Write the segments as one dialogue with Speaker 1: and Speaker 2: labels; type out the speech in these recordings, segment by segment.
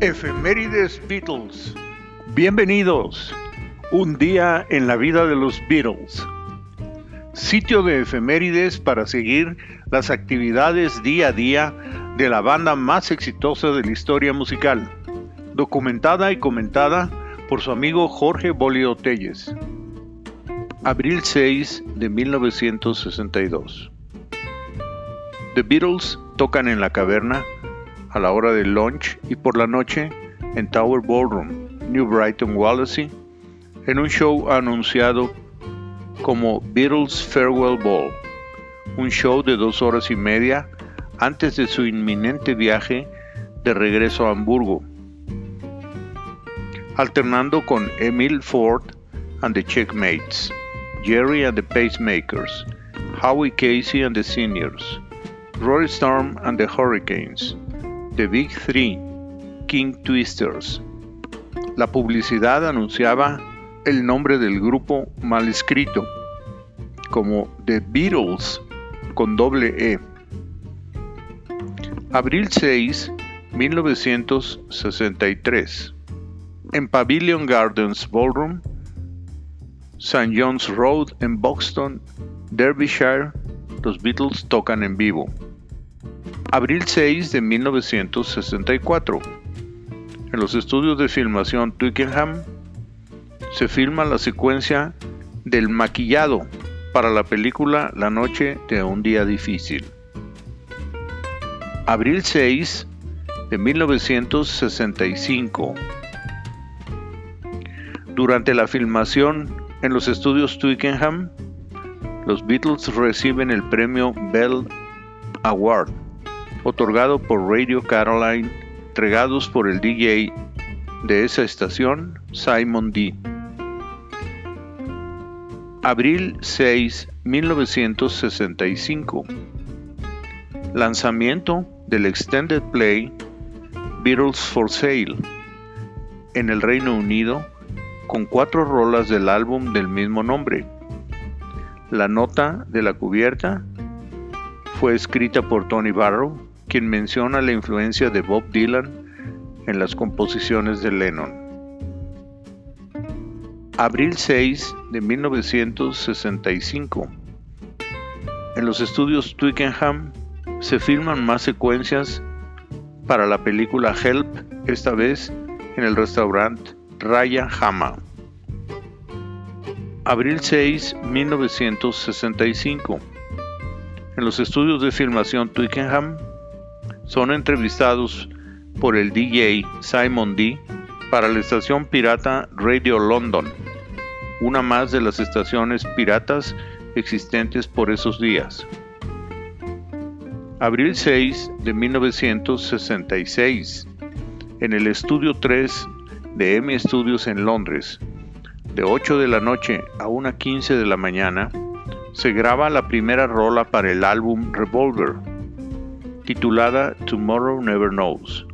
Speaker 1: Efemérides Beatles. Bienvenidos. Un día en la vida de los Beatles. Sitio de efemérides para seguir las actividades día a día de la banda más exitosa de la historia musical. Documentada y comentada por su amigo Jorge Bolio Telles. Abril 6 de 1962. The Beatles tocan en la caverna a la hora del lunch y por la noche en Tower Ballroom, New Brighton, Wallasey, en un show anunciado como Beatles Farewell Ball, un show de dos horas y media antes de su inminente viaje de regreso a Hamburgo, alternando con Emil Ford and the Checkmates, Jerry and the Pacemakers, Howie Casey and the Seniors, Rory Storm and the Hurricanes, The Big Three, King Twisters. La publicidad anunciaba el nombre del grupo mal escrito, como The Beatles con doble E. Abril 6, 1963. En Pavilion Gardens Ballroom, St. John's Road en Buxton, Derbyshire, los Beatles tocan en vivo. Abril 6 de 1964. En los estudios de filmación Twickenham se filma la secuencia del maquillado para la película La noche de un día difícil. Abril 6 de 1965. Durante la filmación en los estudios Twickenham, los Beatles reciben el premio Bell Award otorgado por Radio Caroline, entregados por el DJ de esa estación, Simon D. Abril 6, 1965. Lanzamiento del Extended Play Beatles for Sale en el Reino Unido con cuatro rolas del álbum del mismo nombre. La nota de la cubierta fue escrita por Tony Barrow quien menciona la influencia de Bob Dylan en las composiciones de Lennon. Abril 6 de 1965. En los estudios Twickenham se filman más secuencias para la película Help, esta vez en el restaurante Raya Hama. Abril 6, 1965. En los estudios de filmación Twickenham son entrevistados por el DJ Simon D para la estación pirata Radio London, una más de las estaciones piratas existentes por esos días. Abril 6 de 1966, en el estudio 3 de M Studios en Londres, de 8 de la noche a 1.15 de la mañana, se graba la primera rola para el álbum Revolver titulada Tomorrow Never Knows,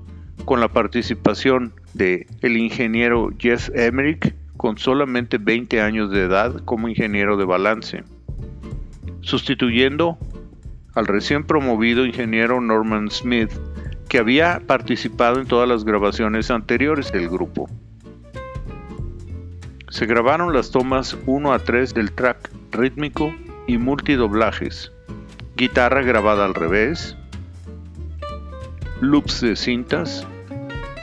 Speaker 1: con la participación de el ingeniero Jeff Emerick con solamente 20 años de edad como ingeniero de balance, sustituyendo al recién promovido ingeniero Norman Smith, que había participado en todas las grabaciones anteriores del grupo. Se grabaron las tomas 1 a 3 del track rítmico y multidoblajes, guitarra grabada al revés, loops de cintas,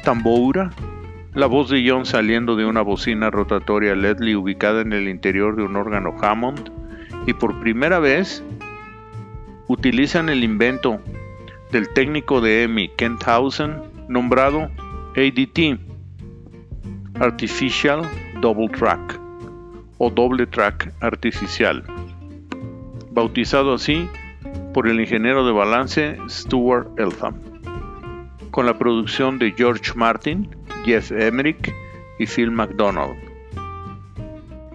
Speaker 1: tamboura, la voz de John saliendo de una bocina rotatoria Ledley ubicada en el interior de un órgano Hammond y por primera vez utilizan el invento del técnico de EMI Kenthausen nombrado ADT, Artificial Double Track o doble track artificial, bautizado así por el ingeniero de balance Stuart Eltham con la producción de George Martin, Jeff Emerick y Phil McDonald.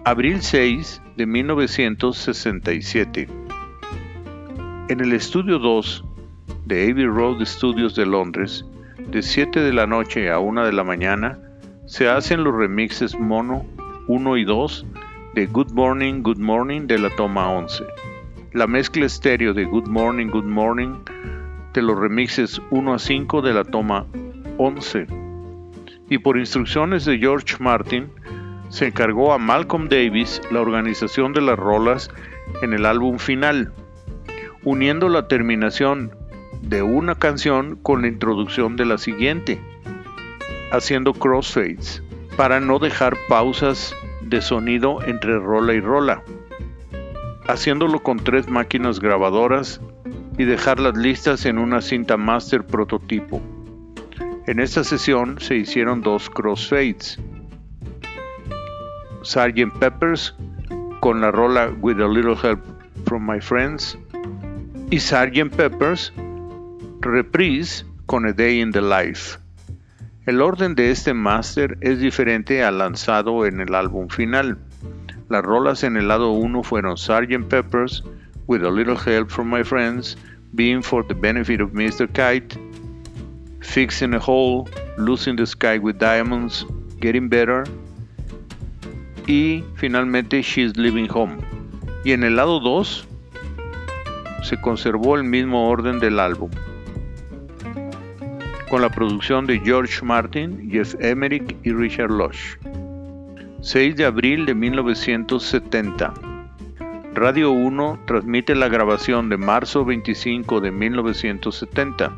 Speaker 1: Abril 6 de 1967. En el estudio 2 de Abbey Road Studios de Londres, de 7 de la noche a 1 de la mañana, se hacen los remixes mono 1 y 2 de Good Morning, Good Morning de la toma 11. La mezcla estéreo de Good Morning, Good Morning los remixes 1 a 5 de la toma 11 y por instrucciones de George Martin, se encargó a Malcolm Davis la organización de las rolas en el álbum final, uniendo la terminación de una canción con la introducción de la siguiente, haciendo crossfades, para no dejar pausas de sonido entre rola y rola, haciéndolo con tres máquinas grabadoras y dejarlas listas en una cinta master prototipo. En esta sesión se hicieron dos crossfades. Sgt. Peppers con la rola With a Little Help from My Friends y Sgt. Peppers Reprise con A Day in the Life. El orden de este máster es diferente al lanzado en el álbum final. Las rolas en el lado 1 fueron Sgt. Peppers, With a Little Help from My Friends, Being for the Benefit of Mr. Kite, Fixing a Hole, Losing the Sky with Diamonds, Getting Better y finalmente She's Living Home. Y en el lado 2 se conservó el mismo orden del álbum, con la producción de George Martin, Jeff Emerick y Richard Lush. 6 de abril de 1970. Radio 1 transmite la grabación de marzo 25 de 1970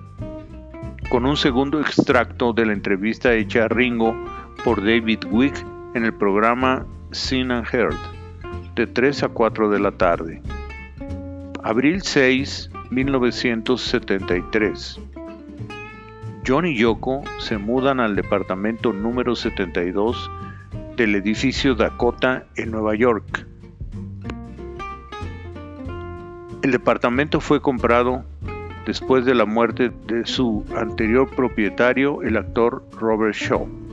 Speaker 1: con un segundo extracto de la entrevista hecha a Ringo por David Wick en el programa Sin and Heard, de 3 a 4 de la tarde. Abril 6, 1973. John y Yoko se mudan al departamento número 72 del edificio Dakota en Nueva York. El departamento fue comprado después de la muerte de su anterior propietario, el actor Robert Shaw.